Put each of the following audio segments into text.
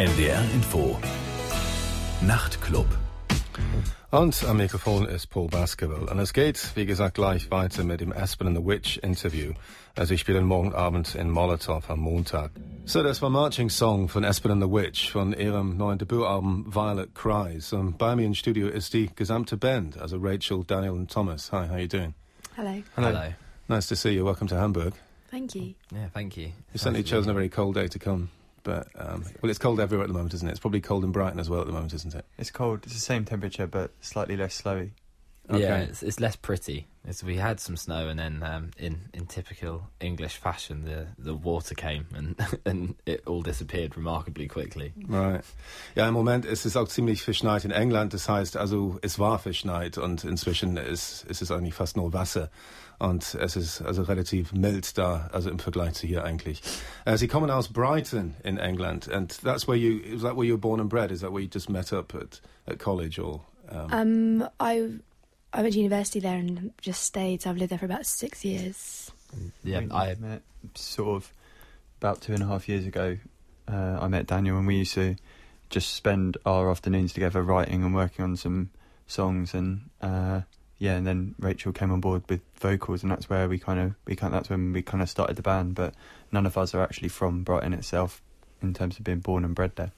NDR Info. Nachtclub. Und am Mikrofon ist Paul Baskerville. Und es geht, wie gesagt, gleich weiter mit dem Aspen and the Witch Interview. Also ich spiele morgen Abend in Molotow am Montag. So, das war Marching Song von Aspen and the Witch von ihrem neuen Debütalbum Violet Cries. Und bei mir im Studio ist die gesamte Band, also Rachel, Daniel und Thomas. Hi, how you doing? Hello. Hello. Nice to see you. Welcome to Hamburg. Thank you. Yeah, thank you. You've certainly chosen a very cold day to come. But, um, well, it's cold everywhere at the moment, isn't it? It's probably cold in Brighton as well at the moment, isn't it? It's cold. It's the same temperature, but slightly less snowy. Okay. Yeah, it's, it's less pretty. It's, we had some snow, and then um, in in typical English fashion, the the water came and and it all disappeared remarkably quickly. Right. Ja, im Moment ist es auch ziemlich verschneit in England. Das heißt, also es war verschneit und inzwischen ist, ist es eigentlich fast nur Wasser. Und es ist also relativ mild da, also im Vergleich zu hier eigentlich. Uh, Sie kommen aus Brighton in England, and that's where you, is that where you were born and bred? Is that where you just met up at, at college or? Um, Um, I I went to university there and just stayed. So I've lived there for about six years. Yeah, I met sort of about two and a half years ago. Uh, I met Daniel, and we used to just spend our afternoons together writing and working on some songs. And uh, yeah, and then Rachel came on board with vocals, and that's where we kind of we kind that's when we kind of started the band. But none of us are actually from Brighton itself in terms of being born and bred there.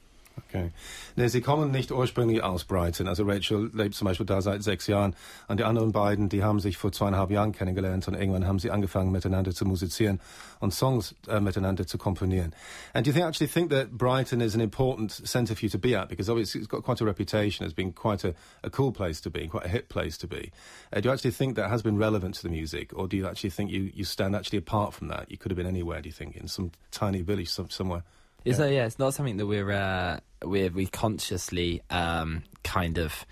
Okay. Nee, Sie kommen nicht ursprünglich aus Brighton. Also Rachel lebt zum Beispiel da seit sechs Jahren. Und die anderen beiden, die haben sich vor zweieinhalb Jahren kennengelernt und irgendwann haben sie angefangen miteinander zu musizieren und Songs äh, miteinander zu komponieren. And do you think, actually think that Brighton is an important centre for you to be at? Because obviously it's got quite a reputation as being quite a, a cool place to be, quite a hip place to be. Uh, do you actually think that has been relevant to the music? Or do you actually think you, you stand actually apart from that? You could have been anywhere, do you think, in some tiny village some, somewhere? It's yeah. yeah, it's not something that we're uh, we're we consciously um, kind of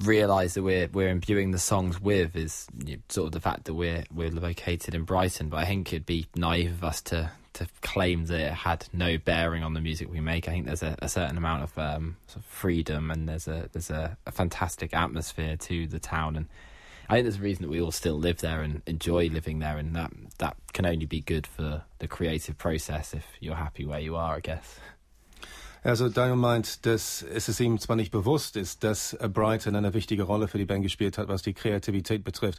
realise that we're we're imbuing the songs with is you know, sort of the fact that we're we're located in Brighton. But I think it'd be naive of us to to claim that it had no bearing on the music we make. I think there's a, a certain amount of, um, sort of freedom and there's a there's a, a fantastic atmosphere to the town and. I think there's a reason that we all still live there and enjoy living there, and that that can only be good for the creative process if you're happy where you are, I guess. Also Daniel meint, dass es ihm zwar nicht bewusst ist, dass Brighton eine wichtige Rolle für die Band gespielt hat, was die Kreativität betrifft.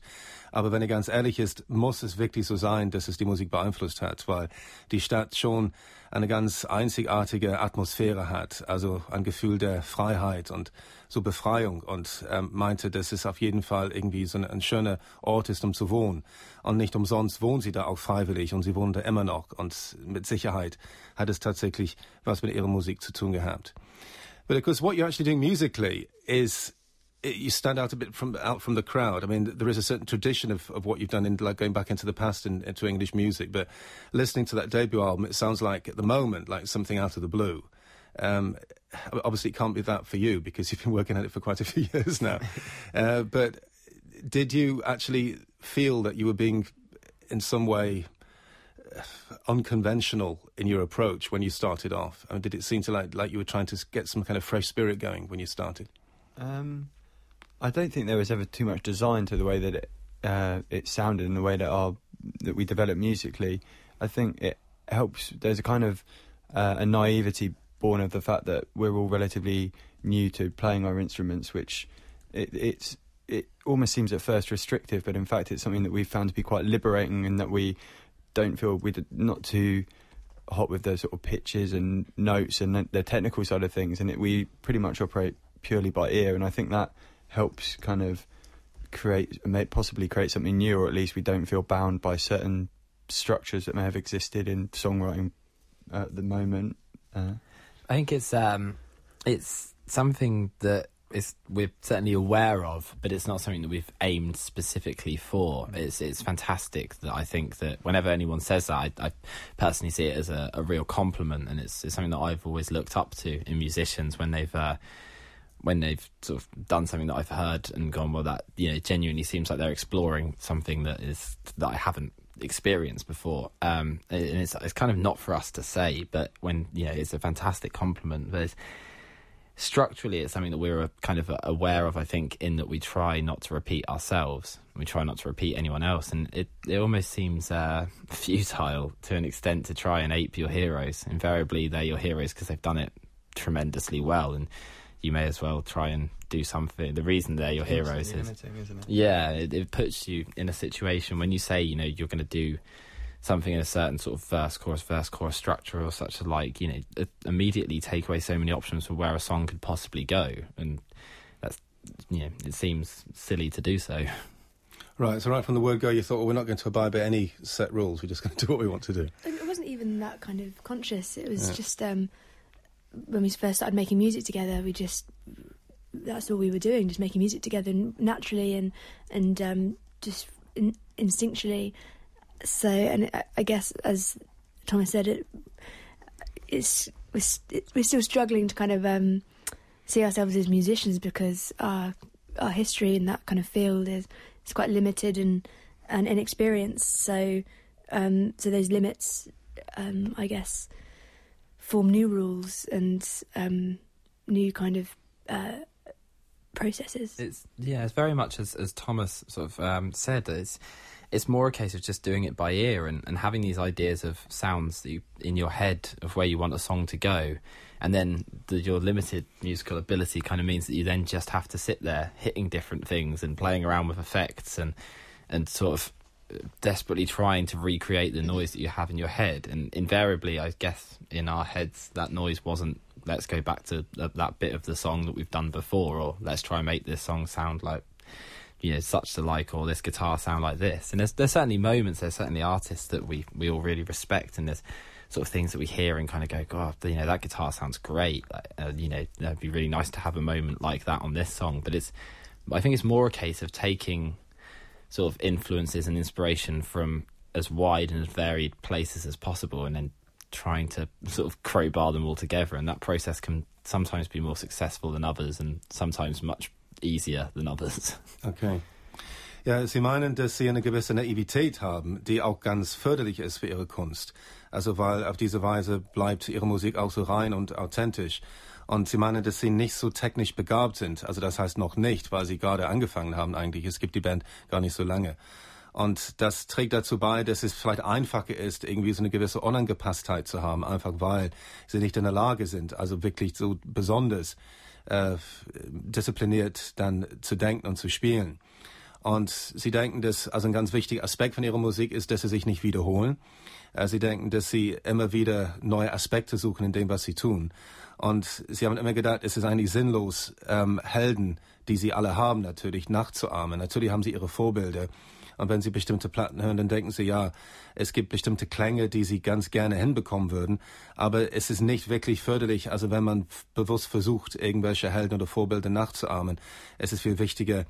Aber wenn er ganz ehrlich ist, muss es wirklich so sein, dass es die Musik beeinflusst hat, weil die Stadt schon eine ganz einzigartige Atmosphäre hat, also ein Gefühl der Freiheit und so Befreiung und ähm, meinte, dass es auf jeden Fall irgendwie so ein, ein schöner Ort ist, um zu wohnen. Und nicht umsonst wohnen sie da auch freiwillig und sie wohnen da immer noch und mit Sicherheit hat es tatsächlich was mit ihrer Musik zu tun gehabt. But of course, what you're actually doing musically is you stand out a bit from out from the crowd. I mean, there is a certain tradition of, of what you've done in like going back into the past in, into English music. But listening to that debut album, it sounds like at the moment like something out of the blue. Um, obviously, it can't be that for you because you've been working at it for quite a few years now. uh, but did you actually feel that you were being, in some way, unconventional in your approach when you started off? I mean, did it seem to like like you were trying to get some kind of fresh spirit going when you started? Um, I don't think there was ever too much design to the way that it uh, it sounded and the way that our that we developed musically. I think it helps. There's a kind of uh, a naivety born of the fact that we're all relatively new to playing our instruments, which it, it's it almost seems at first restrictive, but in fact it's something that we've found to be quite liberating, and that we don't feel we're not too hot with the sort of pitches and notes and the, technical side of things, and it, we pretty much operate purely by ear, and I think that helps kind of create, may possibly create something new, or at least we don't feel bound by certain structures that may have existed in songwriting at the moment. Uh, I think it's um, it's something that is we're certainly aware of, but it's not something that we've aimed specifically for. It's it's fantastic that I think that whenever anyone says that, I, I personally see it as a, a real compliment, and it's, it's something that I've always looked up to in musicians when they've. Uh, when they've sort of done something that I've heard and gone, well, that you know genuinely seems like they're exploring something that is that I haven't experienced before. Um, and it's it's kind of not for us to say, but when you know, it's a fantastic compliment. But structurally, it's something that we're kind of aware of. I think in that we try not to repeat ourselves. We try not to repeat anyone else, and it it almost seems uh, futile to an extent to try and ape your heroes. Invariably, they're your heroes because they've done it tremendously well, and you may as well try and do something. The reason they're your heroes is yeah, it, it puts you in a situation when you say you know you're going to do something in a certain sort of verse chorus verse chorus structure or such a like you know immediately take away so many options for where a song could possibly go. And that's you know it seems silly to do so. Right so right from the word go you thought well we're not going to abide by any set rules. We're just going to do what we want to do. It wasn't even that kind of conscious. It was yeah. just um when we first started making music together we just that's all we were doing just making music together naturally and and um just in, instinctually so, and I guess as Thomas said, it it's we're, we're still struggling to kind of um, see ourselves as musicians because our our history in that kind of field is is quite limited and and inexperienced. So, um, so those limits, um, I guess, form new rules and um, new kind of. Uh, processes. It's yeah, it's very much as as Thomas sort of um, said. It's it's more a case of just doing it by ear and, and having these ideas of sounds you, in your head of where you want a song to go. And then the, your limited musical ability kind of means that you then just have to sit there hitting different things and playing around with effects and and sort of desperately trying to recreate the noise that you have in your head. And invariably, I guess in our heads, that noise wasn't let's go back to that bit of the song that we've done before, or let's try and make this song sound like you know such to like or this guitar sound like this. And there's there's certainly moments there's certainly artists that we we all really respect and there's sort of things that we hear and kind of go god you know that guitar sounds great. Like, uh, you know that'd be really nice to have a moment like that on this song. But it's i think it's more a case of taking sort of influences and inspiration from as wide and as varied places as possible and then trying to sort of crowbar them all together and that process can sometimes be more successful than others and sometimes much easier than others. Okay. Ja, Sie meinen, dass Sie eine gewisse Naivität haben, die auch ganz förderlich ist für Ihre Kunst. Also, weil auf diese Weise bleibt Ihre Musik auch so rein und authentisch. Und Sie meinen, dass Sie nicht so technisch begabt sind. Also, das heißt noch nicht, weil Sie gerade angefangen haben eigentlich. Es gibt die Band gar nicht so lange. Und das trägt dazu bei, dass es vielleicht einfacher ist, irgendwie so eine gewisse Unangepasstheit zu haben, einfach weil Sie nicht in der Lage sind, also wirklich so besonders äh, diszipliniert dann zu denken und zu spielen. Und sie denken, dass also ein ganz wichtiger Aspekt von ihrer Musik ist, dass sie sich nicht wiederholen. Äh, sie denken, dass sie immer wieder neue Aspekte suchen in dem, was sie tun. Und sie haben immer gedacht, es ist eigentlich sinnlos, ähm, Helden, die sie alle haben, natürlich nachzuahmen. Natürlich haben sie ihre Vorbilder. Und wenn Sie bestimmte Platten hören, dann denken Sie, ja, es gibt bestimmte Klänge, die Sie ganz gerne hinbekommen würden. Aber es ist nicht wirklich förderlich, also wenn man bewusst versucht, irgendwelche Helden oder Vorbilder nachzuahmen. Es ist viel wichtiger,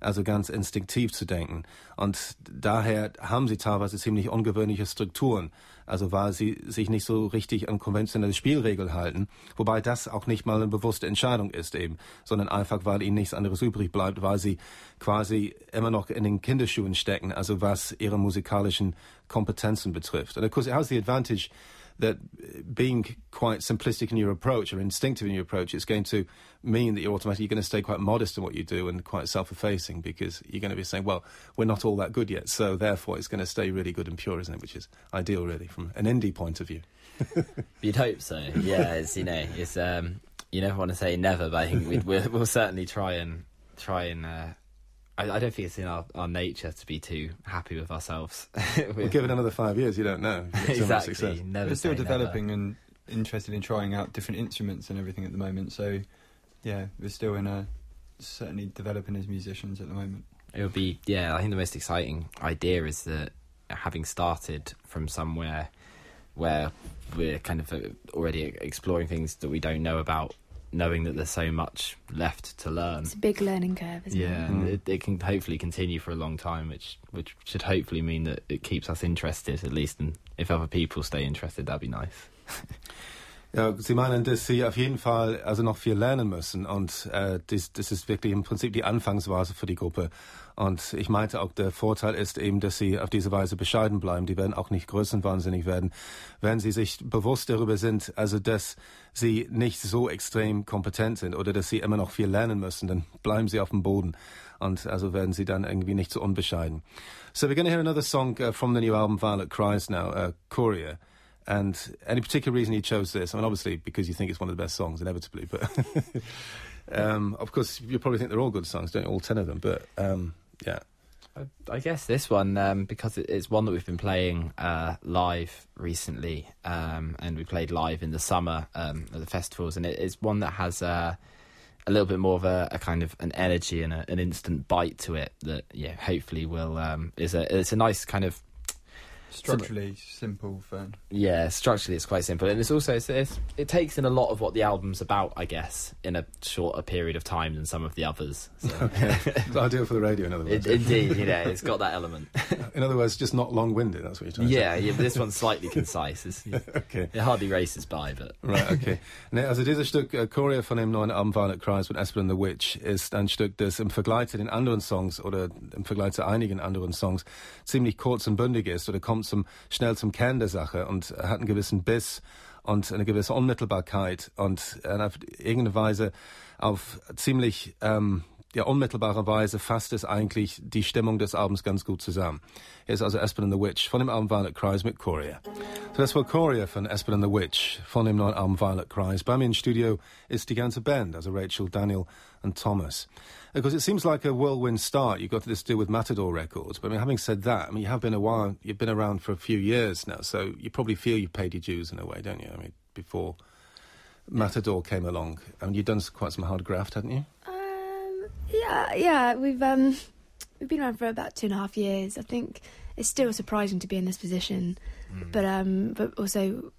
also ganz instinktiv zu denken. Und daher haben sie teilweise ziemlich ungewöhnliche Strukturen, also weil sie sich nicht so richtig an konventionelle Spielregeln halten, wobei das auch nicht mal eine bewusste Entscheidung ist eben, sondern einfach, weil ihnen nichts anderes übrig bleibt, weil sie quasi immer noch in den Kinderschuhen stecken, also was ihre musikalischen Kompetenzen betrifft. And of course it has the advantage that being quite simplistic in your approach or instinctive in your approach is going to mean that you're automatically going to stay quite modest in what you do and quite self-effacing because you're going to be saying, well, we're not all that good yet, so therefore it's going to stay really good and pure, isn't it? Which is ideal, really, from an indie point of view. You'd hope so. Yeah, it's you know, it's um, you never want to say never, but I think we will we'll certainly try and try and uh, I, I, don't think it's in our, our nature to be too happy with ourselves. with, well, give it another five years, you don't know. exactly. Never We're still developing never. and interested in trying out different instruments and everything at the moment. So, yeah, we're still in a certainly developing as musicians at the moment. It would be yeah. I think the most exciting idea is that having started from somewhere where we're kind of uh, already exploring things that we don't know about knowing that there's so much left to learn. It's a big learning curve, isn't yeah, it? Yeah, mm. it, it, can hopefully continue for a long time, which which should hopefully mean that it keeps us interested at least, and if other people stay interested, that'd be nice. Ja, Sie meinen, dass Sie auf jeden Fall also noch viel lernen müssen und äh, das, das ist wirklich im Prinzip die Anfangsphase für die Gruppe. Und ich meinte auch, der Vorteil ist eben, dass Sie auf diese Weise bescheiden bleiben. Die werden auch nicht größenwahnsinnig werden, wenn Sie sich bewusst darüber sind, also dass Sie nicht so extrem kompetent sind oder dass Sie immer noch viel lernen müssen, dann bleiben Sie auf dem Boden und also werden Sie dann irgendwie nicht so unbescheiden. So we're going to hear another song uh, from the new album Violet Cries now, uh, Courier. and any particular reason you chose this? I mean, obviously because you think it's one of the best songs, inevitably. But um, of course, you probably think they're all good songs, don't you? All ten of them. But um, yeah. I, guess this one um, because it, it's one that we've been playing uh, live recently, um, and we played live in the summer um, at the festivals, and it's one that has uh, a little bit more of a, a kind of an energy and a, an instant bite to it that yeah hopefully will um, is a it's a nice kind of Structurally simple, fun. yeah structurally it's quite simple and it's also it's, it's, it takes in a lot of what the album's about I guess in a shorter period of time than some of the others. So. It's ideal for the radio, in other words. It, indeed, you know, it's got that element. in other words, just not long-winded. That's what you're trying to Yeah, yeah, this one's slightly concise. It's. Okay. it hardly races by, but Right, okay. Nee, also dieses Stück äh, Chorea von dem neuen Album Violet Cries von Esben and the Witch ist ein Stück, das im Vergleich zu den anderen Songs oder im Vergleich zu einigen anderen Songs ziemlich kurz und bündig ist oder kommt zum, schnell zum Kern der Sache und hat einen gewissen Biss und eine gewisse Unmittelbarkeit und auf irgendeine Weise auf ziemlich ähm, ja, unmittelbare Weise fasst es eigentlich die Stimmung des Albums ganz gut zusammen. Hier ist also Espen and the Witch von dem Album Violet Cries mit Chorea. So das war Chorea von Espen and the Witch von dem neuen Album Violet Cries. Bei mir im Studio ist die ganze Band, also Rachel, Daniel and Thomas. Because it seems like a whirlwind start. You've got this deal with Matador Records. But I mean, having said that, I mean, you have been a while, you've been around for a few years now, so you probably feel you've paid your dues in a way, don't you? I mean, before Matador came along. I mean, you've done quite some hard graft, hadn't you? Um, yeah, yeah, we've um, we've been around for about two and a half years. I think it's still surprising to be in this position, but um, but also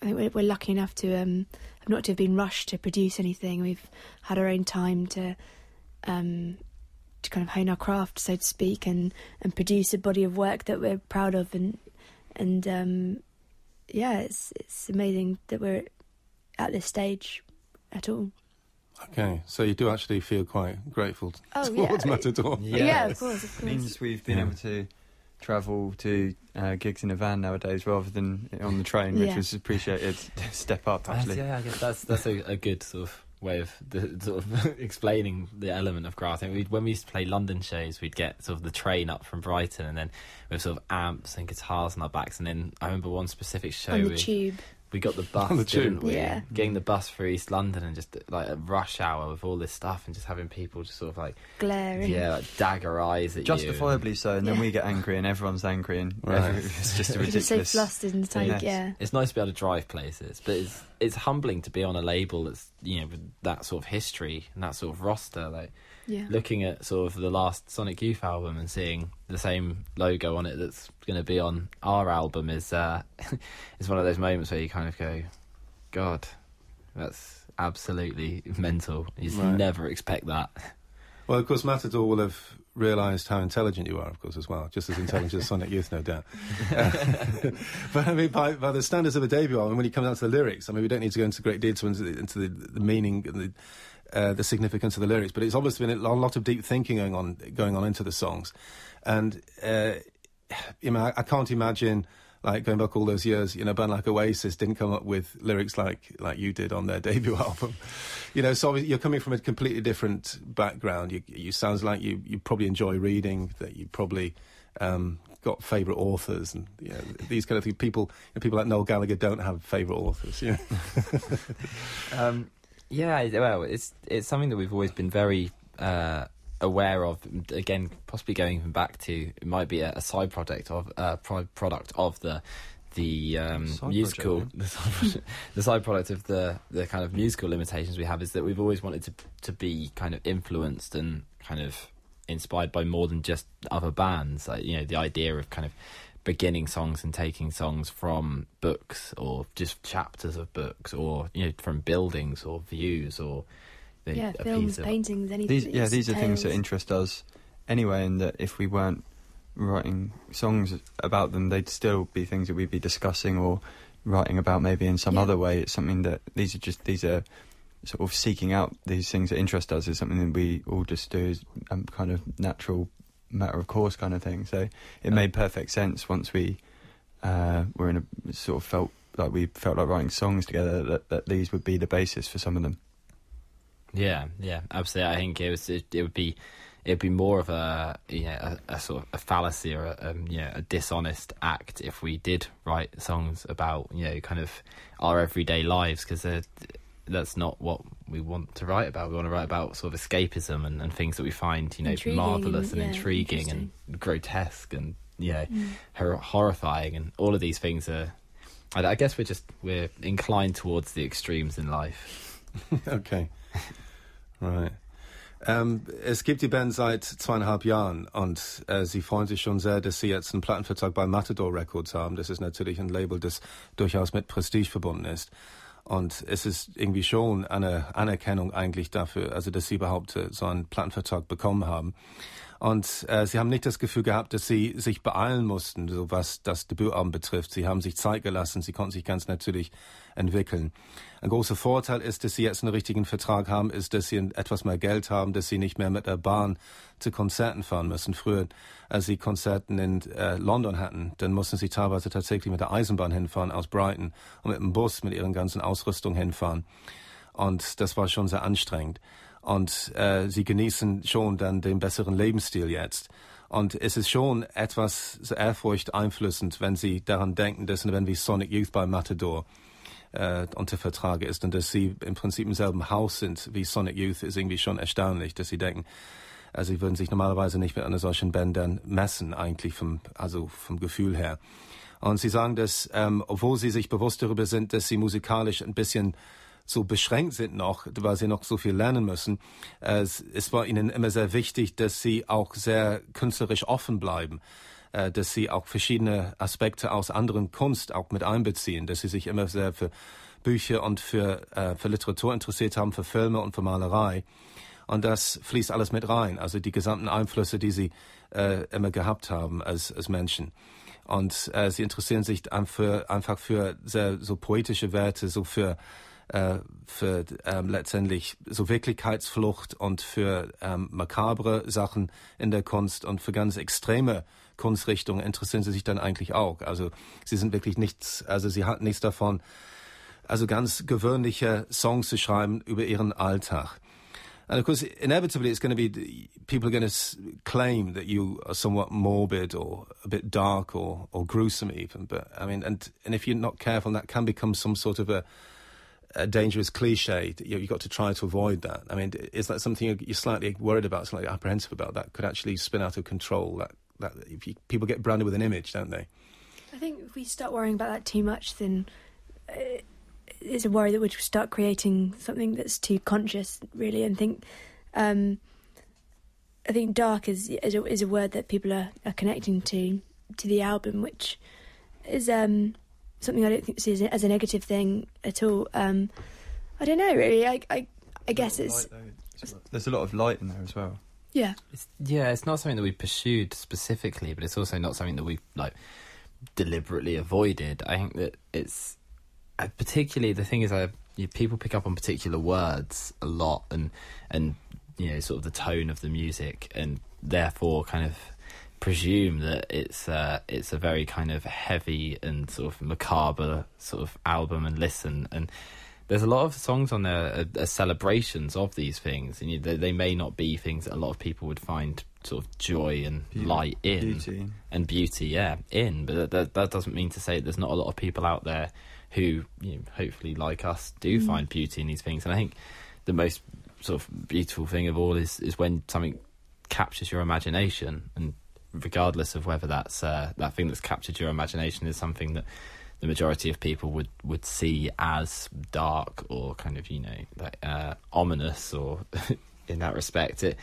I think we're, we're lucky enough to um, not to have been rushed to produce anything. We've had our own time to um, to kind of hone our craft, so to speak, and and produce a body of work that we're proud of, and and um, yeah, it's it's amazing that we're at this stage at all. Okay, so you do actually feel quite grateful Oh, yeah. towards Matador. Yeah. yeah, of course, of It means we've been Yeah. able to travel to uh, gigs in a van nowadays rather than on the train, which Yeah. was appreciated step up That's- actually. yeah, I guess that's that's a, a good sort of way of the, sort of explaining the element of think we'd, when we used to play London shows, we'd get sort of the train up from Brighton, and then with sort of amps and guitars on our backs. And then I remember one specific show on the we, tube. We got the bus, the didn't we? Yeah. Getting the bus for East London and just like at rush hour with all this stuff, and just having people just sort of like glaring. yeah, like dagger eyes at you. Justifiably so, and then we get angry and everyone's angry, and Right. it's just a You're just so ridiculous. flustered and tight, Yes. yeah. It's nice to be able to drive places, but it's it's humbling to be on a label that's you know with that sort of history and that sort of roster. Like Yeah. looking at sort of the last Sonic Youth album and seeing the same logo on it that's going to be on our album is uh, is one of those moments where you kind of go, God, that's absolutely mental. You just Right. never expect that. Well, of course, Matador will have realised how intelligent you are, of course, as well. Just as intelligent as Sonic Youth, no doubt. but I mean, by, by the standards of a debut album, when you come down to the lyrics, I mean, we don't need to go into great detail into the, into the, the meaning and the, uh, the significance of the lyrics, but it's obviously been a lot of deep thinking going on going on into the songs, and uh, you know, I, can't imagine. Like going back all those years, you know, a band like Oasis didn't come up with lyrics like like you did on their debut album. You know, so you're coming from a completely different background. You you sounds like you you probably enjoy reading. That you probably um, got favourite authors and you know, these kind of things. People you know, people like Noel Gallagher don't have favourite authors. You know? Um, yeah, well, it's it's something that we've always been very uh, aware of. Again, possibly going even back to it might be a, a side project of uh, pro- product of the the um, Side musical project, the, side project, the side product of the the kind of musical limitations we have is that we've always wanted to to be kind of influenced and kind of inspired by more than just other bands. Like you know, the idea of kind of beginning songs and taking songs from books or just chapters of books or you know from buildings or views or the, Yeah, a films, piece of- paintings, anything. These, yeah, it's these are things that interest us anyway, and that if we weren't writing songs about them, they'd still be things that we'd be discussing or writing about maybe in some Yeah. other way. It's something that these are just these are sort of seeking out these things that interest us is something that we all just do as a um, kind of natural matter of course kind of thing. So it made perfect sense once we uh, were in a sort of felt like we felt like writing songs together that, that these would be the basis for some of them. Yeah, yeah, absolutely. I think it was it, it would be it'd be more of a you know, a, a sort of a fallacy or a, um, you know, a dishonest act if we did write songs about you know kind of our everyday lives because that's not what we want to write about. We want to write about sort of escapism and, and things that we find you know Intriguing marvelous and, and, yeah, intriguing and grotesque and you know mm. hor- horrifying and all of these things are. I, I guess we're just we're inclined towards the extremes in life. okay. Right. Um, ähm, es gibt die Band seit uh, zweieinhalb Jahren und äh, sie freuen sich schon sehr, dass sie jetzt einen Plattenvertrag bei Matador Records haben. Das ist natürlich ein Label, das durchaus mit Prestige verbunden ist. Und es ist irgendwie schon eine Anerkennung eigentlich dafür, also dass sie überhaupt äh, so einen Plattenvertrag bekommen haben. Und äh, sie haben nicht das Gefühl gehabt, dass sie sich beeilen mussten, so was das Debütalbum betrifft. Sie haben sich Zeit gelassen, sie konnten sich ganz natürlich entwickeln. Ein großer Vorteil ist, dass sie jetzt einen richtigen Vertrag haben, ist, dass sie etwas mehr Geld haben, dass sie nicht mehr mit der Bahn zu Konzerten fahren müssen. Früher, als sie Konzerten in äh, London hatten, dann mussten sie teilweise tatsächlich mit der Eisenbahn hinfahren aus Brighton und mit dem Bus mit ihren ganzen Ausrüstung hinfahren. Und das war schon sehr anstrengend. Und äh, sie genießen schon dann den besseren Lebensstil jetzt. Und es ist schon etwas ehrfurcht einflößend, wenn sie daran denken, dass wenn wie Sonic Youth bei Matador äh, unter Vertrag ist und dass sie im Prinzip im selben Haus sind wie Sonic Youth, ist irgendwie schon erstaunlich, dass sie denken, also sie würden sich normalerweise nicht mit einer solchen Band dann messen, eigentlich vom, also vom Gefühl her. Und sie sagen, dass, ähm, obwohl sie sich bewusst darüber sind, dass sie musikalisch ein bisschen so beschränkt sind noch, weil sie noch so viel lernen müssen. Es, es war ihnen immer sehr wichtig, dass sie auch sehr künstlerisch offen bleiben, äh, dass sie auch verschiedene Aspekte aus anderen Kunst auch mit einbeziehen, dass sie sich immer sehr für Bücher und für, äh, für Literatur interessiert haben, für Filme und für Malerei. Und das fließt alles mit rein, also die gesamten Einflüsse, die sie äh, immer gehabt haben als, als Menschen. Und äh, sie interessieren sich für, einfach für sehr so poetische Werte, so für äh, für ähm, letztendlich so Wirklichkeitsflucht und für ähm, makabre Sachen in der Kunst und für ganz extreme Kunstrichtungen interessieren sie sich dann eigentlich auch. Also sie sind wirklich nichts, also sie hatten nichts davon, also ganz gewöhnliche Songs zu schreiben über ihren Alltag. And of course, inevitably, it's going to be people are going to claim that you are somewhat morbid or a bit dark or, or gruesome, even. But I mean, and and if you're not careful, that can become some sort of a a dangerous cliche. You have got to try to avoid that. I mean, is that something you're slightly worried about, slightly apprehensive about? That could actually spin out of control. That that you, people get branded with an image, don't they? I think if we start worrying about that too much, then uh, it's a worry that we'd start creating something that's too conscious, really, and think. Um, I think dark is is a, is a word that people are, are connecting to to the album, which is um, something I don't think see as a negative thing at all. Um, I don't know really. I I, I guess it's there's a lot of light in there as well. Yeah. It's, yeah, it's not something that we pursued specifically, but it's also not something that we like deliberately avoided. I think that it's uh, particularly the thing is, I you people pick up on particular words a lot, and and you know, sort of the tone of the music, and therefore kind of presume that it's uh, it's a very kind of heavy and sort of macabre sort of album and listen. And there's a lot of songs on there are, are celebrations of these things. And you, they, they, may not be things that a lot of people would find sort of joy and beauty, light in. beauty. and beauty yeah in. But that, that doesn't mean to say there's not a lot of people out there who you know, hopefully like us do mm. find beauty in these things. And i think the most sort of beautiful thing of all is is when something captures your imagination and regardless of whether that's uh, that thing that's captured your imagination is something that the majority of people would, would see as dark or kind of you know like, uh, ominous or in that respect it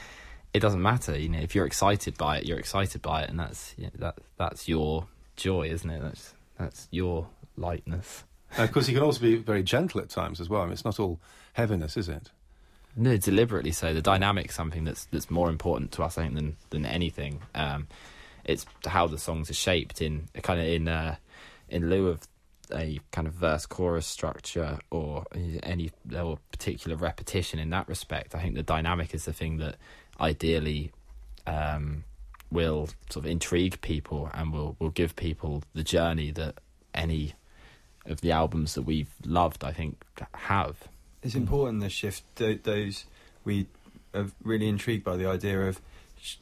it doesn't matter you know if you're excited by it you're excited by it and that's you know, that that's your joy isn't it? That's that's your lightness. Of course you can also be very gentle at times as well. I mean, it's not all heaviness is it no, deliberately so. The dynamic's something that's that's more important to us, I think, than than anything. Um, it's how the songs are shaped in kind of in uh, in lieu of a kind of verse chorus structure or any or particular repetition in that respect. I think the dynamic is the thing that ideally um, will sort of intrigue people and will will give people the journey that any of the albums that we've loved, I think, have. It's hmm. important the shift. Those we are really intrigued by the idea of sh-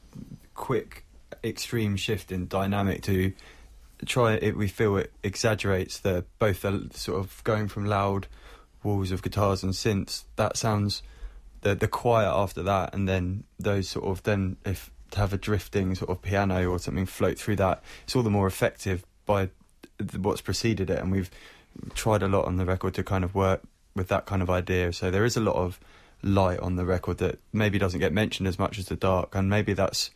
quick, extreme shift in dynamic to try it. We feel it exaggerates the both the sort of going from loud walls of guitars and synths. That sounds the the quiet after that, and then those sort of then if to have a drifting sort of piano or something float through that, it's all the more effective by th- what's preceded it. And we've tried a lot on the record to kind of work with that kind of idea. So there is a lot of light on the record that maybe doesn't get mentioned as much as the dark, and maybe that's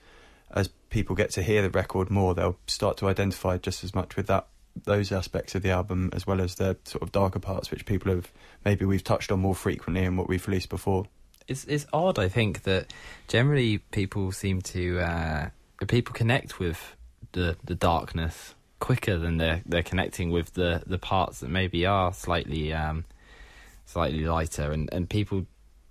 as people get to hear the record more, they'll start to identify just as much with that those aspects of the album as well as the sort of darker parts which people have maybe we've touched on more frequently in what we've released before. It's it's odd. I think that generally people seem to uh, people connect with the the darkness quicker than they're they're connecting with the the parts that maybe are slightly um, slightly lighter, and and people.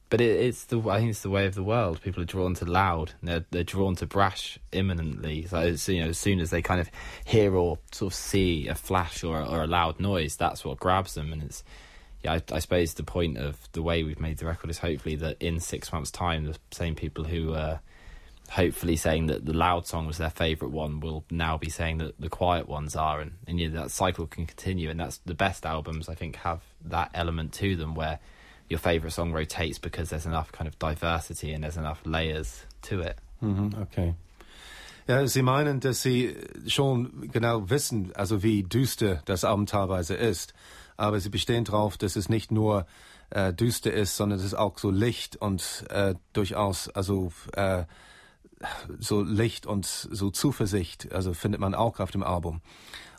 But it, it's the I think it's the way of the world. People are drawn to loud. They're they're drawn to brash imminently. So it's, you know, as soon as they kind of hear or sort of see a flash or or a loud noise, that's what grabs them. And it's yeah, I, I suppose the point of the way we've made the record is hopefully that in six months' time, the same people who uh, hopefully saying that the loud song was their favourite one will now be saying that the quiet ones are, and, and know, that cycle can continue. And that's the best albums, I think, have that element to them where your favourite song rotates because there's enough kind of diversity and there's enough layers to it. Mhm, okay. Ja, Sie meinen, dass Sie schon genau wissen, also wie düster das Album teilweise ist. Aber Sie bestehen darauf, dass es nicht nur äh, düster ist, sondern es ist auch so Licht und äh, durchaus, also äh, so Licht und so Zuversicht, also findet man auch auf dem Album.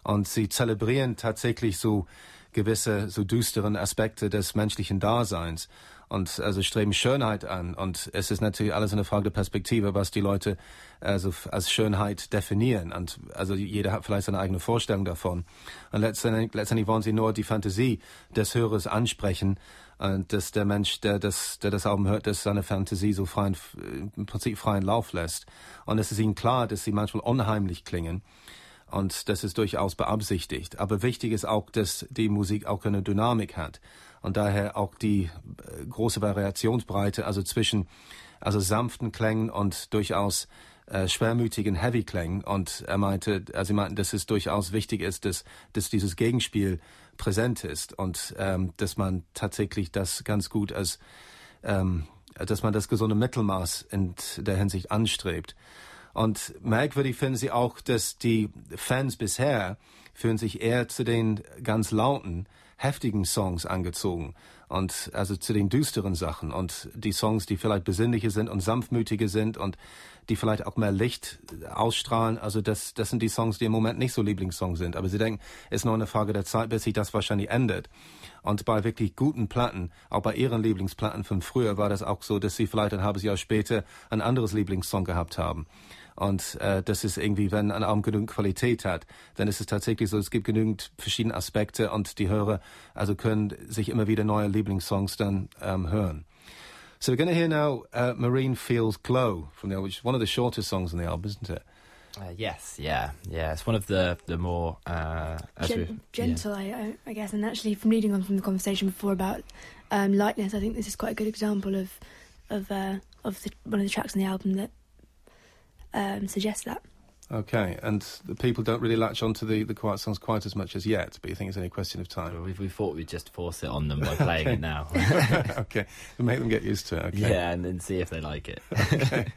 Und Sie zelebrieren tatsächlich so gewisse, so düsteren Aspekte des menschlichen Daseins und also streben Schönheit an. Und es ist natürlich alles eine Frage der Perspektive, was die Leute also als Schönheit definieren. Und also jeder hat vielleicht seine eigene Vorstellung davon. Und letztendlich, letztendlich wollen sie nur die Fantasie des Hörers ansprechen, dass der Mensch, der das, der das Album hört, dass seine Fantasie so freien, im Prinzip freien Lauf lässt. Und es ist ihnen klar, dass sie manchmal unheimlich klingen. Und das ist durchaus beabsichtigt. Aber wichtig ist auch, dass die Musik auch eine Dynamik hat. Und daher auch die äh, große Variationsbreite, also zwischen also sanften Klängen und durchaus äh, schwermütigen Heavy-Klängen. Und er meinte, also sie meinten, dass es durchaus wichtig ist, dass, dass dieses Gegenspiel präsent ist und ähm, dass man tatsächlich das ganz gut als, ähm, dass man das gesunde Mittelmaß in der Hinsicht anstrebt. Und merkwürdig finden sie auch, dass die Fans bisher fühlen sich eher zu den ganz lauten, heftigen Songs angezogen und also zu den düsteren Sachen und die Songs, die vielleicht besinnlicher sind und sanftmütiger sind und die vielleicht auch mehr Licht ausstrahlen. Also das, das sind die Songs, die im Moment nicht so Lieblingssongs sind. Aber sie denken, ist nur eine Frage der Zeit, bis sich das wahrscheinlich ändert. Und bei wirklich guten Platten, auch bei ihren Lieblingsplatten von früher, war das auch so, dass sie vielleicht ein halbes Jahr später ein anderes Lieblingssong gehabt haben. Und äh, das ist irgendwie, wenn ein Album genügend Qualität hat, dann ist es tatsächlich so, es gibt genügend verschiedene Aspekte und die Hörer also können sich immer wieder neue Lieblingssongs dann ähm, hören. So we're going to hear now uh, Marine Fields Glow from the album, which is one of the shortest songs on the album, isn't it? Uh, yes, yeah, yeah. It's one of the the more uh, Gen- gentle, I, I, I guess. And actually, from reading on from the conversation before about um, lightness, I think this is quite a good example of of uh, of the, one of the tracks on the album that um, suggests that. Okay, and the people don't really latch onto the, the quiet songs quite as much as yet, but you think it's only a question of Yeah. time. We, we thought we'd just force it on them by playing it now. okay, we'll make them get used to it. Okay. Yeah, and then see if they like it. Okay.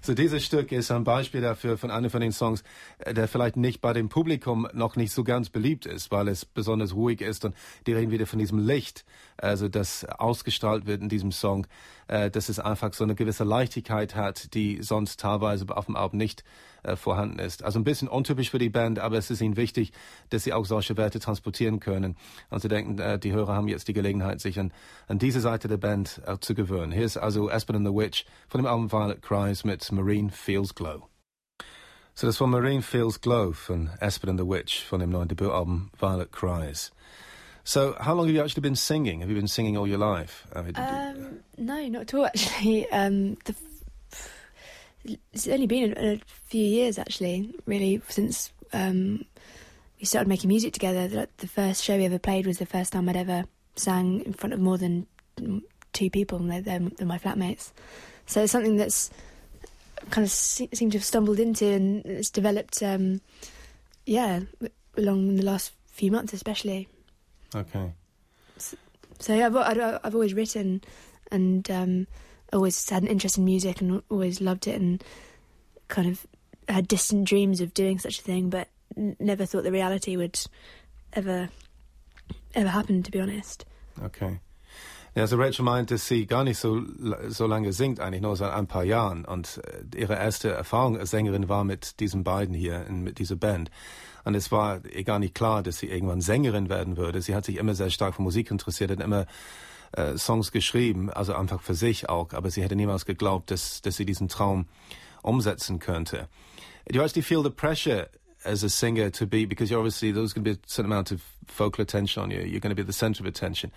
So dieses Stück ist ein Beispiel dafür von einem von den Songs, äh, der vielleicht nicht bei dem Publikum noch nicht so ganz beliebt ist, weil es besonders ruhig ist und die reden wieder von diesem Licht, also das ausgestrahlt wird in diesem Song, äh, dass es einfach so eine gewisse Leichtigkeit hat, die sonst teilweise auf dem Album nicht äh, vorhanden ist. Also ein bisschen untypisch für die Band, aber es ist ihnen wichtig, dass sie auch solche Werte transportieren können. Und sie denken, die Hörer haben jetzt die Gelegenheit, sich an, an diese Seite der Band zu gewöhnen. Hier ist also Aspen and the Witch von dem Album Violet Cries mit Marine Fields Glow. So das war Marine Fields Glow von Esben and the Witch von dem neuen Debütalbum Violet Cries. So how long have you actually been singing? Have you been singing all your life? Um, no, not at all. Actually, um, the, it's only been a, a few years actually, really, since um, we started making music together. The, the first show we ever played was the first time I'd ever sang in front of more than two people, and they're, they're my flatmates. So it's something that's kind of se- seem to have stumbled into, and it's developed. Um, yeah, along the last few months, especially. Okay. So yeah, I've, I've, I've always written, and um, always had an interest in music, and always loved it, and kind of had distant dreams of doing such a thing, but n- never thought the reality would ever ever happen. To be honest. Okay. Ja, also Rachel meint, dass sie gar nicht so, so lange singt, eigentlich nur seit ein paar Jahren. Und äh, ihre erste Erfahrung als Sängerin war mit diesen beiden hier, mit dieser Band. Und es war ihr gar nicht klar, dass sie irgendwann Sängerin werden würde. Sie hat sich immer sehr stark für Musik interessiert und immer äh, Songs geschrieben, also einfach für sich auch. Aber sie hätte niemals geglaubt, dass, dass sie diesen Traum umsetzen könnte. Do you actually feel the pressure as a singer to be, because you're obviously, there's going to be a certain amount of focal attention on you. You're going to be the center of attention.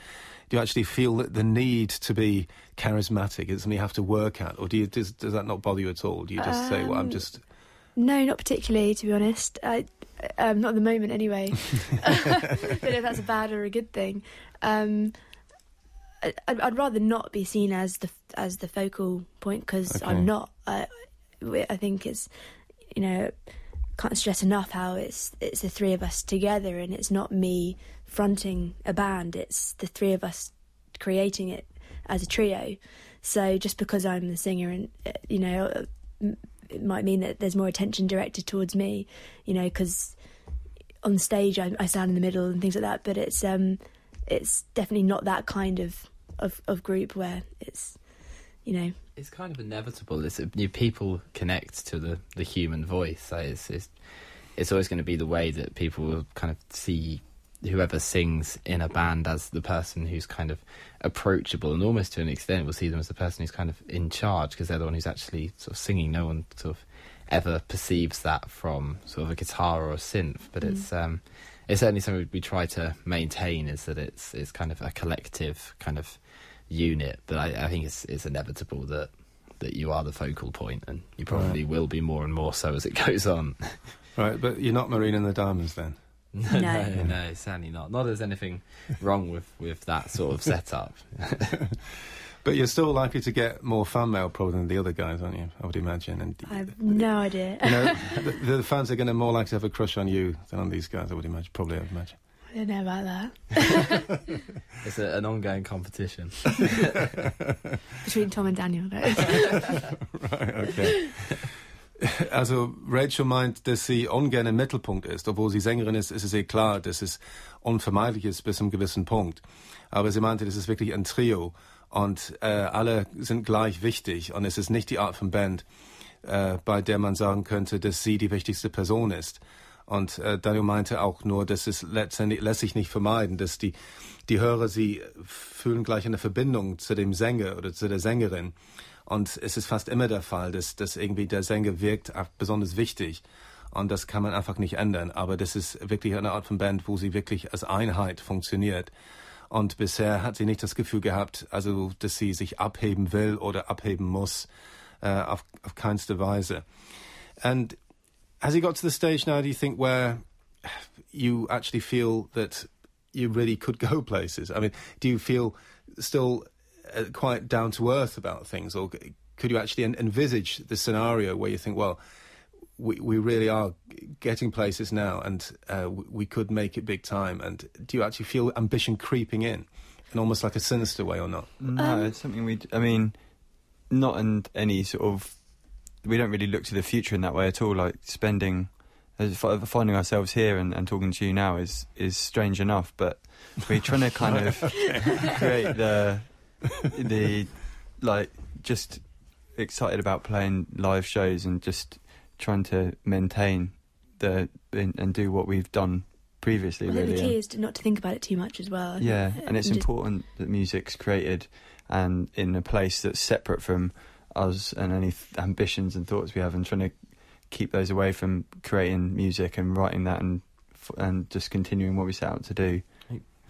Do you actually feel that the need to be charismatic? Is something you have to work at? Or do you, does, does that not bother you at all? Do you just um, say, well, I'm just... No, not particularly, to be honest. I, um, not at the moment, anyway. I don't know if that's a bad or a good thing. Um, I, would rather not be seen as the as the focal point because okay. I'm not. I, I think it's you know can't stress enough how it's it's the three of us together and it's not me fronting a band it's the three of us creating it as a trio. So just because I'm the singer and you know it might mean that there's more attention directed towards me you know because on stage I, I, stand in the middle and things like that but it's um it's definitely not that kind of of, of group where it's you know it's kind of inevitable. It's you people connect to the, the human voice. It's, it's it's always going to be the way that people will kind of see whoever sings in a band as the person who's kind of approachable and almost to an extent will see them as the person who's kind of in charge because they're the one who's actually sort of singing. No one sort of ever perceives that from sort of a guitar or a synth, but mm. it's um, it's certainly something we try to maintain is that it's it's kind of a collective kind of unit, but I, I, think it's it's inevitable that that you are the focal point, and you probably right. will be more and more so as it goes on. right, but you're not Marina and the Diamonds then. no, no, no, no, certainly not. Not there's anything wrong with with that sort of setup. But you're still likely to get more fan mail probably than the other guys, aren't you? I would imagine. And I have no idea. You know, the, the, fans are going to more likely to have a crush on you than on these guys. I would imagine. Probably, I would imagine. I don't know about that. it's a, an ongoing competition between Tom and Daniel. right, okay. Also Rachel meint, dass sie ungern im Mittelpunkt ist. Obwohl sie Sängerin ist, ist es ihr klar, dass es unvermeidlich ist bis zu einem gewissen Punkt. Aber sie meinte, das ist wirklich ein Trio und äh, alle sind gleich wichtig und es ist nicht die Art von Band, äh, bei der man sagen könnte, dass sie die wichtigste Person ist. Und äh, Daniel meinte auch nur, dass es letztendlich lässt sich nicht vermeiden, dass die, die Hörer, sie fühlen gleich eine Verbindung zu dem Sänger oder zu der Sängerin. Und es ist fast immer der Fall, dass, dass irgendwie der Sänger wirkt besonders wichtig. Und das kann man einfach nicht ändern. Aber das ist wirklich eine Art von Band, wo sie wirklich als Einheit funktioniert. Und bisher hat sie nicht das Gefühl gehabt, also, dass sie sich abheben will oder abheben muss, uh, auf, auf keinste Weise. And has he got to the stage now, do you think, where you actually feel that you really could go places? I mean, do you feel still uh, quite down to earth about things, or could you actually en- envisage the scenario where you think, well, we, we really are getting places now and uh, we could make it big time? And do you actually feel ambition creeping in, in almost like a sinister way or not? No, um, it's something we, I mean, not in any sort of we don't really look to the future in that way at all. Like spending, uh, finding ourselves here and, and talking to you now is is strange enough, but we're trying to kind of create the the like just excited about playing live shows and just trying to maintain the and do what we've done previously. Well, really, the key is to not to think about it too much as well. Yeah, and it's and important that music's created and in a place that's separate from us and any th- ambitions and thoughts we have, and trying to keep those away from creating music and writing that and and just continuing what we set out to do.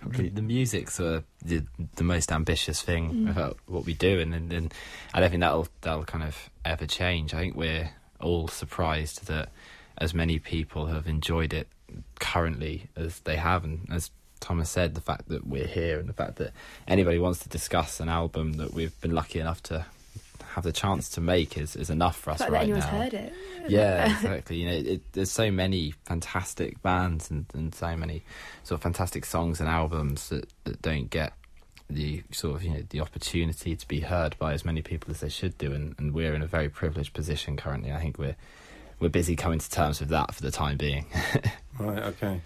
The, the music's uh, the the most ambitious thing mm. about what we do, and, and, and I don't think that'll that'll kind of ever change. I think we're all surprised that as many people have enjoyed it currently as they have, and as Thomas said, the fact that we're here and the fact that anybody wants to discuss an album that we've been lucky enough to have the chance to make is, is enough for us right that anyone's now. heard it. Yeah, exactly. You know, it, there's so many fantastic bands and, and so many sort of fantastic songs and albums that, that don't get the sort of you know the opportunity to be heard by as many people as they should do, and, and we're in a very privileged position currently. I think we're we're busy coming to terms with that for the time being. Right, okay.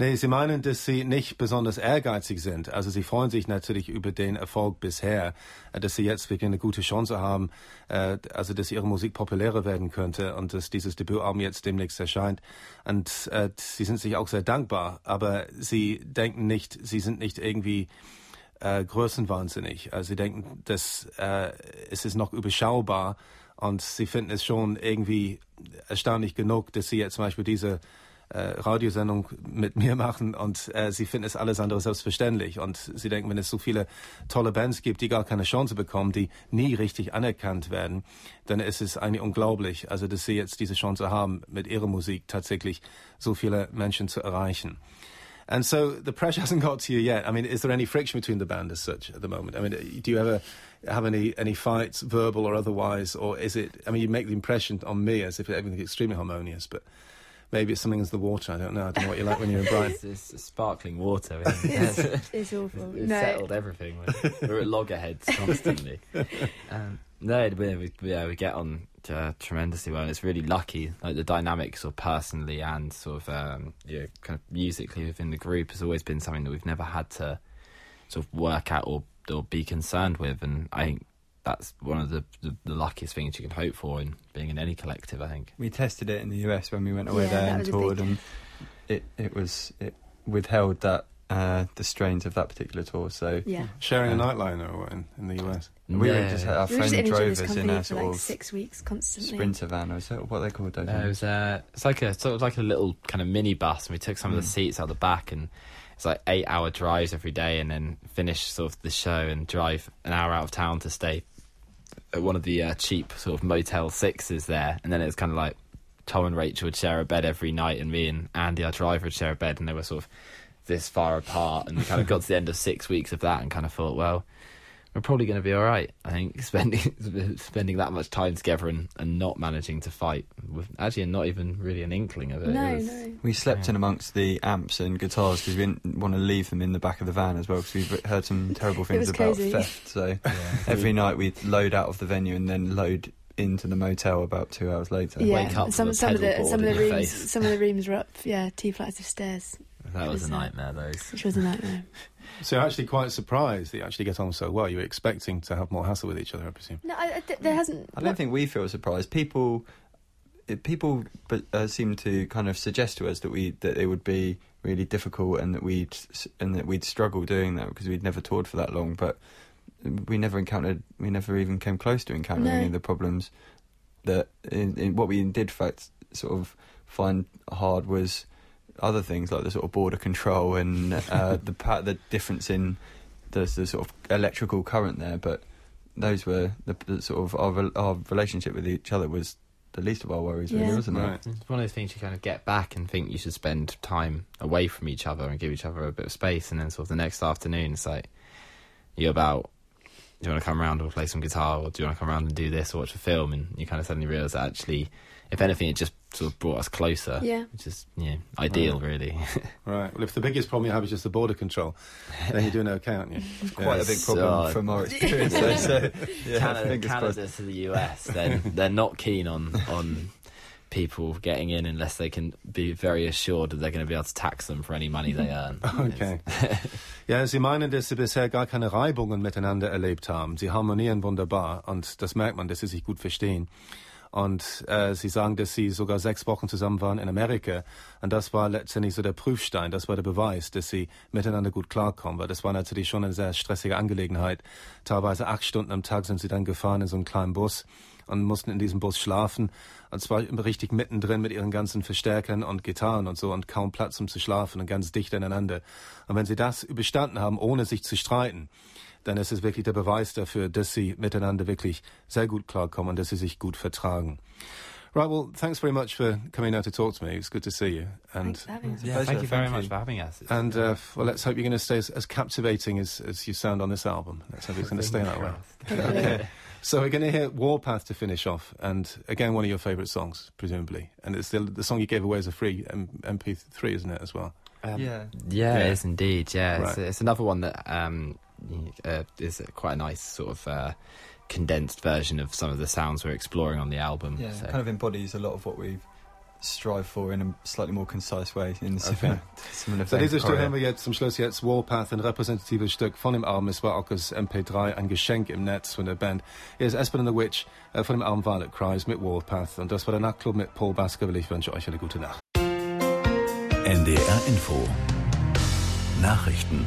Nee, Sie meinen, dass Sie nicht besonders ehrgeizig sind. Also Sie freuen sich natürlich über den Erfolg bisher, äh, dass Sie jetzt wirklich eine gute Chance haben, äh, also dass Ihre Musik populärer werden könnte und dass dieses Debütalbum jetzt demnächst erscheint. Und äh, Sie sind sich auch sehr dankbar, aber Sie denken nicht, Sie sind nicht irgendwie äh, größenwahnsinnig. Also Sie denken, dass äh, es ist noch überschaubar und Sie finden es schon irgendwie erstaunlich genug, dass Sie jetzt zum Beispiel diese äh, Radiosendung mit mir machen und äh, sie finden es alles andere selbstverständlich und sie denken, wenn es so viele tolle Bands gibt, die gar keine Chance bekommen, die nie richtig anerkannt werden, dann ist es eigentlich unglaublich, also dass sie jetzt diese Chance haben, mit ihrer Musik tatsächlich so viele Menschen zu erreichen. And so the pressure hasn't got to you yet. I mean, is there any friction between the band as such at the moment? I mean, do you ever have any any fights, verbal or otherwise, or is it? I mean, you make the impression on me as if everything's extremely harmonious, but maybe it's something as the water. I don't know. I don't know what you like when you're in Brighton. it's, it's sparkling water. Isn't it? It's, it's awful. It's no, settled everything. We're, we're at loggerheads constantly. um, no, we, we, yeah, we get on uh, tremendously well. And it's really lucky. Like the dynamics, sort of personally and sort of um, you know, kind of musically within the group, has always been something that we've never had to sort of work at or or be concerned with. And I think that's one of the, the, the luckiest things you can hope for in being in any collective. I think. We tested it in the US when we went away Yeah, there and toured, big- and it it was it withheld that uh, the strains of that particular tour. So yeah. Sharing a nightliner or in, in the US. we were just our We were just friend in drove us in a sort like of six weeks constantly. sprinter van. Or is that what they called those? Uh, it was uh, it's like a sort of like a little kind of mini bus, and we took some of the Mm. seats out the back, and it's like eight hour drives every day, and then finish sort of the show and drive an hour out of town to stay at one of the uh, cheap sort of Motel Sixes there, and then it was kind of like Tom and Rachel would share a bed every night, and me and Andy, our driver, would share a bed, and they were sort of this far apart, and we kind of got to the end of six weeks of that, and kind of thought, well. We're probably going to be all right. I think spending spending that much time together and, and not managing to fight with actually not even really an inkling of it. No, it was, no. We slept Yeah. in amongst the amps and guitars because we didn't want to leave them in the back of the van as well because we've heard some terrible things about crazy. theft. So Yeah. every night we'd load out of the venue and then load into the motel about two hours later. Yeah, wake up some some of the some of the rooms face. some of the rooms were up yeah two flights of stairs, that was a was, uh, nightmare. though. which was a nightmare. So you're actually quite surprised that you actually get on so well. You were expecting to have more hassle with each other, I presume. No, I, I, th- there hasn't. I don't think we feel surprised. People, it, people, but uh, seem to kind of suggest to us that we that it would be really difficult and that we'd and that we'd struggle doing that because we'd never toured for that long. But we never encountered, we never even came close to encountering No. any of the problems that in, in what we did, in fact, sort of find hard was other things like the sort of border control and uh, the pa- the difference in the, the sort of electrical current there, but those were the, the sort of our, our relationship with each other was the least of our worries, really, Yeah. wasn't it? Right. It's one of those things you kind of get back and think you should spend time away from each other and give each other a bit of space, and then sort of the next afternoon, it's like you're about. Do you want to come around and play some guitar, or do you want to come around and do this or watch a film? And you kind of suddenly realise that actually, if anything, it just sort of brought us closer. Yeah. which is yeah ideal, really. Right. Well, if the biggest problem you have is just the border control, then you're doing okay, aren't you? Quite Yes. a big problem So- from our experience. though, so, yeah, Canada, fingers crossed. Canada to the US, then they're not keen on on people getting in unless they can be very assured that they're going to be able to tax them for any money they earn. Okay. Ja, Sie meinen, dass Sie bisher gar keine Reibungen miteinander erlebt haben. Sie harmonieren wunderbar und das merkt man, dass Sie sich gut verstehen. Und äh, Sie sagen, dass Sie sogar sechs Wochen zusammen waren in Amerika. Und das war letztendlich so der Prüfstein, das war der Beweis, dass Sie miteinander gut klarkommen. Weil das war natürlich schon eine sehr stressige Angelegenheit. Teilweise acht Stunden am Tag sind Sie dann gefahren in so einem kleinen Bus und mussten in diesem Bus schlafen. Und zwar richtig mittendrin mit ihren ganzen Verstärkern und Gitarren und so und kaum Platz, um zu schlafen und ganz dicht aneinander. Und wenn sie das überstanden haben, ohne sich zu streiten, dann ist es wirklich der Beweis dafür, dass sie miteinander wirklich sehr gut klarkommen und dass sie sich gut vertragen. Right, well, thanks very much for coming out to talk to me. It's good to see you. And Thanks for having us. Yeah, thank you very thank much you. for having us. It's- and uh, well, let's hope you're going to stay as, as captivating as, as you sound on this album. Let's hope it's going to stay that way. Okay. So we're going to hear Warpath to finish off, and again one of your favourite songs, presumably, and it's the, the song you gave away as a free M- MP3, isn't it, as well? Um, Yeah. Yeah, Yeah. it is indeed. Yeah, Right. it's, it's another one that um, uh, is quite a nice sort of uh, condensed version of some of the sounds we're exploring on the album. Yeah, so. kind of embodies a lot of what we've strive for in a slightly more concise way in a similar, similar So vein diese to Stück Chorea. hören wir jetzt zum Schluss jetzt Warpath, ein repräsentatives Stück von dem Album. Es war auch als MP3 ein Geschenk im Netz von der Band. Hier ist Esben and the Witch äh, von dem Album Violet Cries mit Warpath. Und das war der Nachtclub mit Paul Baskerville. Ich wünsche euch eine gute Nacht. NDR Info Nachrichten